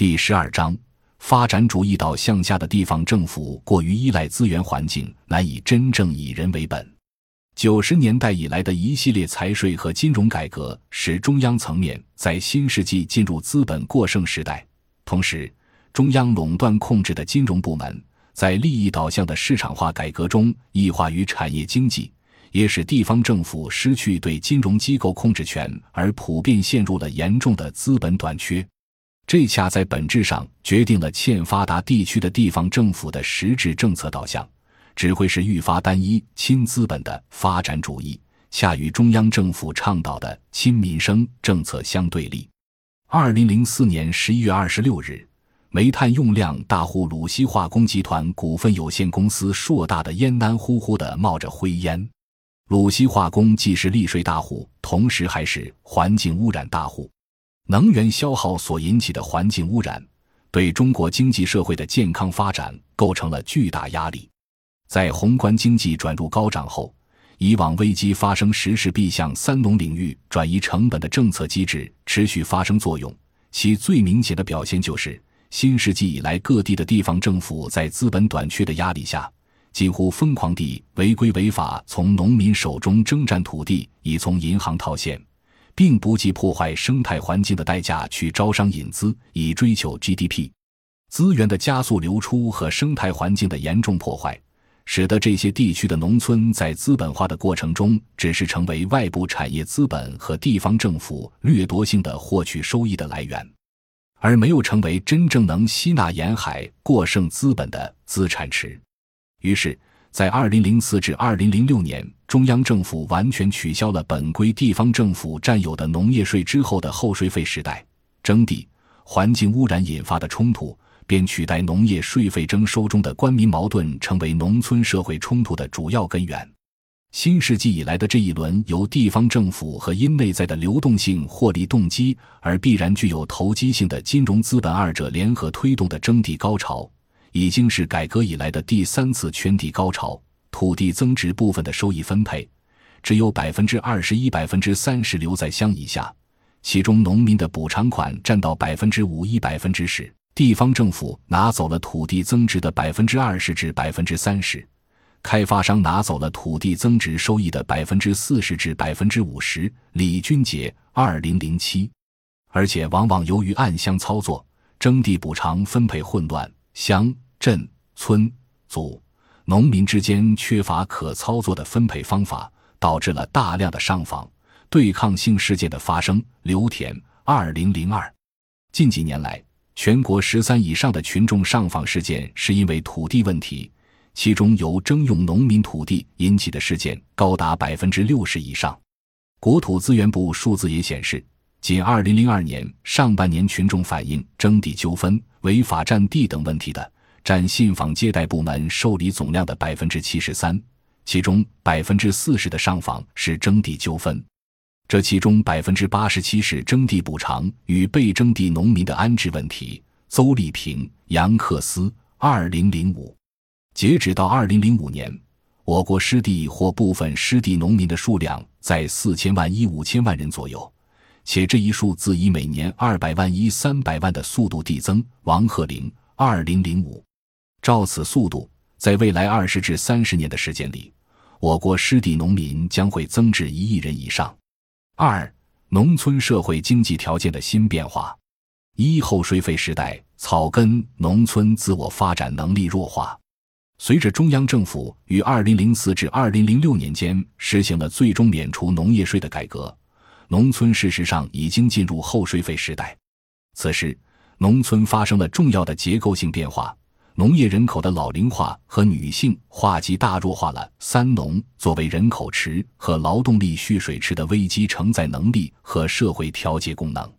第十二章：发展主义导向下的地方政府过于依赖资源环境，难以真正以人为本。九十年代以来的一系列财税和金融改革，使中央层面在新世纪进入资本过剩时代。同时，中央垄断控制的金融部门在利益导向的市场化改革中异化于产业经济，也使地方政府失去对金融机构控制权，而普遍陷入了严重的资本短缺。这恰在本质上决定了欠发达地区的地方政府的实质政策导向。只会是愈发单一、亲资本的发展主义，恰与中央政府倡导的亲民生政策相对立。二零零四年十一月二十六日，煤炭用量大户鲁西化工集团股份有限公司硕大的烟难呼呼地冒着灰烟。鲁西化工既是利税大户，同时还是环境污染大户。能源消耗所引起的环境污染，对中国经济社会的健康发展构成了巨大压力。在宏观经济转入高涨后，以往危机发生时势必向三农领域转移成本的政策机制持续发生作用。其最明显的表现就是，新世纪以来各地的地方政府在资本短缺的压力下，几乎疯狂地违规违法从农民手中征占土地，以从银行套现，并不计破坏生态环境的代价去招商引资，以追求 GDP。资源的加速流出和生态环境的严重破坏。使得这些地区的农村在资本化的过程中，只是成为外部产业资本和地方政府掠夺性的获取收益的来源，而没有成为真正能吸纳沿海过剩资本的资产池。于是，在二零零四至二零零六年，中央政府完全取消了本归地方政府占有的农业税之后的后税费时代，征地、环境污染引发的冲突。便取代农业税费征收中的官民矛盾，成为农村社会冲突的主要根源。新世纪以来的这一轮由地方政府和因内在的流动性获利动机而必然具有投机性的金融资本二者联合推动的征地高潮，已经是改革以来的第三次圈地高潮。土地增值部分的收益分配，只有百分之二十一、百分之三十留在乡以下，其中农民的补偿款占到百分之五一、百分之十。地方政府拿走了土地增值的百分之二十至百分之三十，开发商拿走了土地增值收益的百分之四十至百分之五十。李俊杰，二零零七。而且往往由于暗箱操作，征地补偿分配混乱，乡镇村组农民之间缺乏可操作的分配方法，导致了大量的上访对抗性事件的发生。刘田，二零零二。近几年来。全国十三以上的群众上访事件是因为土地问题，其中由征用农民土地引起的事件高达百分之六十以上。国土资源部数字也显示，仅二零零二年上半年，群众反映征地纠纷、违法占地等问题的，占信访接待部门受理总量的百分之七十三，其中百分之四十的上访是征地纠纷。这其中百分之八十七是征地补偿与被征地农民的安置问题。邹丽萍、杨克思，二零零五，截止到二零零五年，我国失地或部分失地农民的数量在四千万一五千万人左右，且这一数字以每年二百万一三百万的速度递增。王鹤龄，二零零五，照此速度，在未来二十至三十年的时间里，我国失地农民将会增至一亿人以上。二、农村社会经济条件的新变化。一、后税费时代，草根农村自我发展能力弱化。随着中央政府于二零零四至二零零六年间实行了最终免除农业税的改革，农村事实上已经进入后税费时代。此时，农村发生了重要的结构性变化。农业人口的老龄化和女性化极大弱化了三农作为人口池和劳动力蓄水池的危机承载能力和社会调节功能。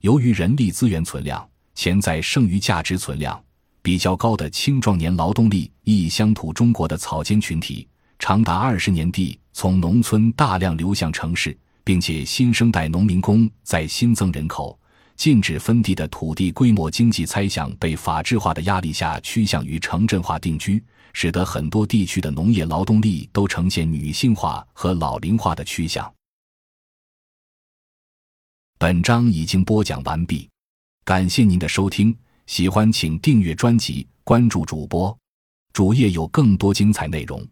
由于人力资源存量、潜在剩余价值存量比较高的青壮年劳动力亦乡土中国的草间群体，长达二十年地从农村大量流向城市，并且新生代农民工在新增人口。禁止分地的土地规模经济猜想被法制化的压力下趋向于城镇化定居，使得很多地区的农业劳动力都呈现女性化和老龄化的趋向。本章已经播讲完毕。感谢您的收听，喜欢请订阅专辑，关注主播主页有更多精彩内容。